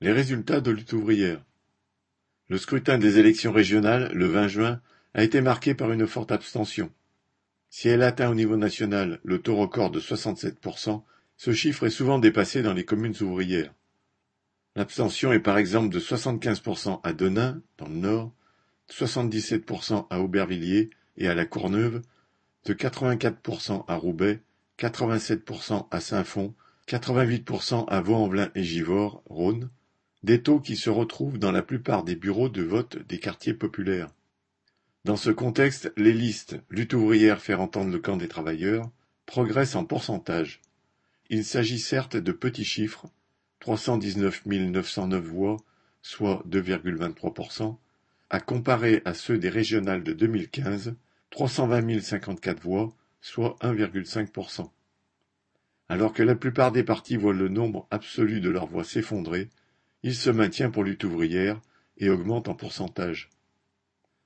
Les résultats de lutte ouvrière. Le scrutin des élections régionales, le 20 juin, a été marqué par une forte abstention. Si elle atteint au niveau national le taux record de 67%, ce chiffre est souvent dépassé dans les communes ouvrières. L'abstention est par exemple de 75% à Denain, dans le Nord, 77% à Aubervilliers et à La Courneuve, de 84% à Roubaix, 87% à Saint-Fond, 88% à Vaux-en-Velin et Givors, Rhône, des taux qui se retrouvent dans la plupart des bureaux de vote des quartiers populaires. Dans ce contexte, les listes Lutte ouvrière faire entendre le camp des travailleurs progressent en pourcentage. Il s'agit certes de petits chiffres, 319 909 voix, soit 2,23%, à comparer à ceux des régionales de 2015, 320 054 voix, soit 1,5%. Alors que la plupart des partis voient le nombre absolu de leurs voix s'effondrer, il se maintient pour Lutte ouvrière et augmente en pourcentage.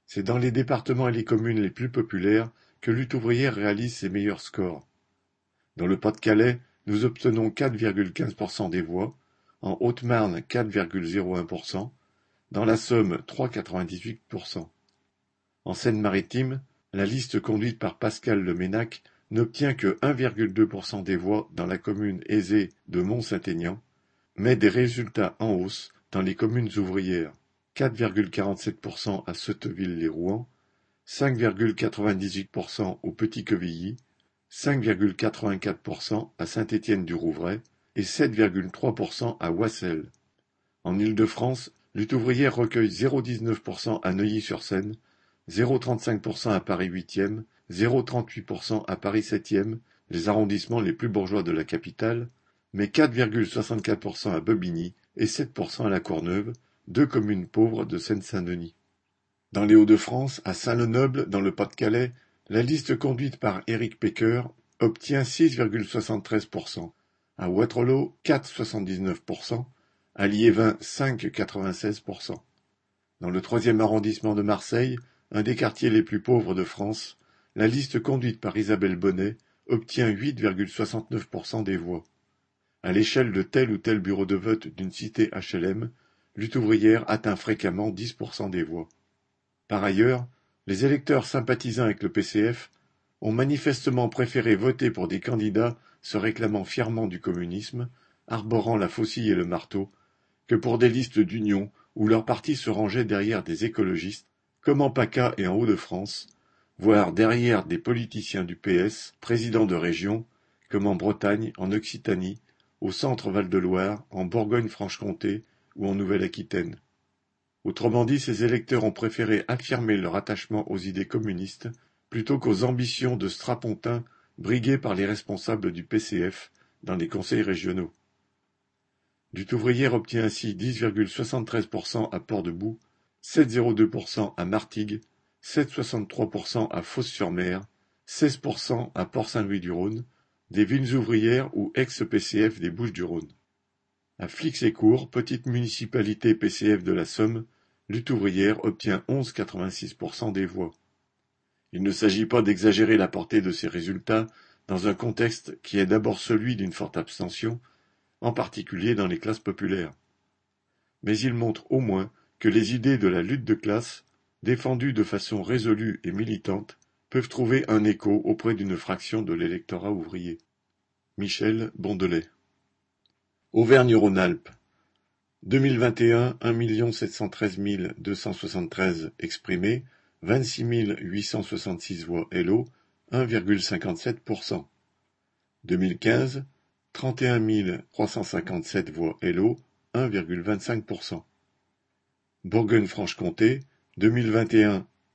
C'est dans les départements et les communes les plus populaires que Lutte ouvrière réalise ses meilleurs scores. Dans le Pas-de-Calais, nous obtenons 4,15% des voix, en Haute-Marne 4,01%, dans la Somme 3,98%. En Seine-Maritime, la liste conduite par Pascal Leménac n'obtient que 1,2% des voix dans la commune aisée de Mont-Saint-Aignan, mais des résultats en hausse dans les communes ouvrières, 4,47% à Sotteville-les-Rouen, 5,98% au Petit-Quevilly, 5,84% à Saint-Étienne-du-Rouvray et 7,3% à Wassel. En Île-de-France, Lutte ouvrière recueille 0,19% à Neuilly-sur-Seine, 0,35% à Paris 8e, 0,38% à Paris 7e, les arrondissements les plus bourgeois de la capitale, mais 4,64% à Bobigny et 7% à La Courneuve, deux communes pauvres de Seine-Saint-Denis. Dans les Hauts-de-France, à Saint-Lenoble, dans le Pas-de-Calais, la liste conduite par Éric Pecker obtient 6,73%, à Waterloo 4,79%, à Liévin 5,96%. Dans le troisième arrondissement de Marseille, un des quartiers les plus pauvres de France, la liste conduite par Isabelle Bonnet obtient 8,69% des voix. À l'échelle de tel ou tel bureau de vote d'une cité HLM, Lutte ouvrière atteint fréquemment 10% des voix. Par ailleurs, les électeurs sympathisant avec le PCF ont manifestement préféré voter pour des candidats se réclamant fièrement du communisme, arborant la faucille et le marteau, que pour des listes d'union où leur parti se rangeait derrière des écologistes, comme en PACA et en Hauts-de-France, voire derrière des politiciens du PS, présidents de région, comme en Bretagne, en Occitanie, au centre Val-de-Loire, en Bourgogne-Franche-Comté ou en Nouvelle-Aquitaine. Autrement dit, ces électeurs ont préféré affirmer leur attachement aux idées communistes plutôt qu'aux ambitions de strapontins brigués par les responsables du PCF dans les conseils régionaux. Lutte ouvrière obtient ainsi 10,73% à Port-de-Bouc, 7,02% à Martigues, 7,63% à Fos-sur-Mer, 16% à Port-Saint-Louis-du-Rhône, des villes ouvrières ou ex-PCF des Bouches-du-Rhône. À Flix-et-Court, petite municipalité PCF de la Somme, Lutte ouvrière obtient 11,86% des voix. Il ne s'agit pas d'exagérer la portée de ces résultats dans un contexte qui est d'abord celui d'une forte abstention, en particulier dans les classes populaires. Mais il montre au moins que les idées de la lutte de classe, défendues de façon résolue et militante, peuvent trouver un écho auprès d'une fraction de l'électorat ouvrier. Michel Bondelet Auvergne-Rhône-Alpes 2021 1 713 273 exprimés, 26 866 voix Hello, 1,57%. 2015 31 357 voix Hello, 1,25%. Bourgogne-Franche-Comté 2021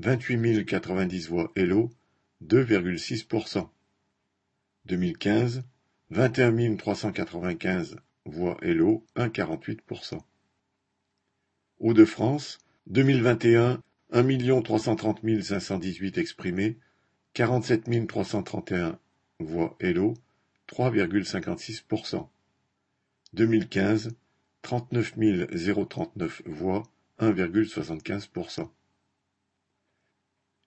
28 090 voix Hello, 2,6%. 2015, 21 395 voix Hello, 1,48%. Hauts-de-France, 2021, 1 330 518 exprimés, 47 331 voix Hello, 3,56%. 2015, 39 039 voix, 1,75%.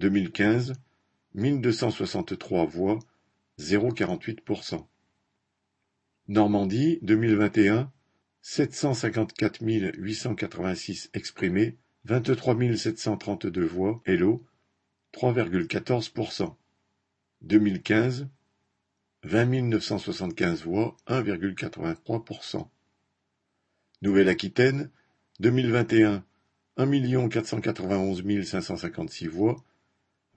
2015, 1263 voix, 0,48%. Normandie, 2021, 754 886 exprimés, 23 732 voix Hello, 3,14%. 2015, 20 975 voix, 1,83%. Nouvelle-Aquitaine, 2021, 1 491 556 voix,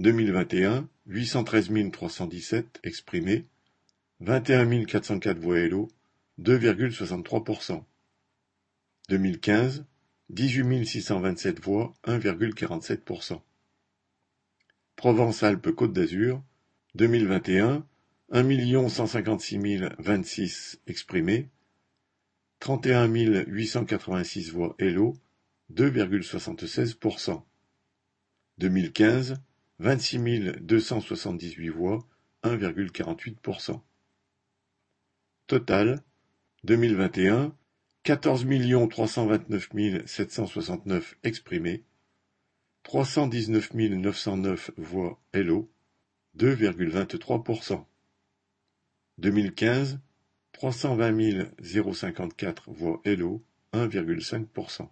2021, 813 317 exprimés, 21 404 voix Hello, 2,63%. 2015, 18 627 voix, 1,47%. Provence-Alpes-Côte d'Azur, 2021, 1 156 026 exprimés, 31 886 voix Hello, 2,76%. 2015, 26 278 voix, 1,48%. Total, 2021, 14 329 769 exprimés, 319 909 voix Hello, 2,23%. 2015, 320 054 voix Hello, 1,5%.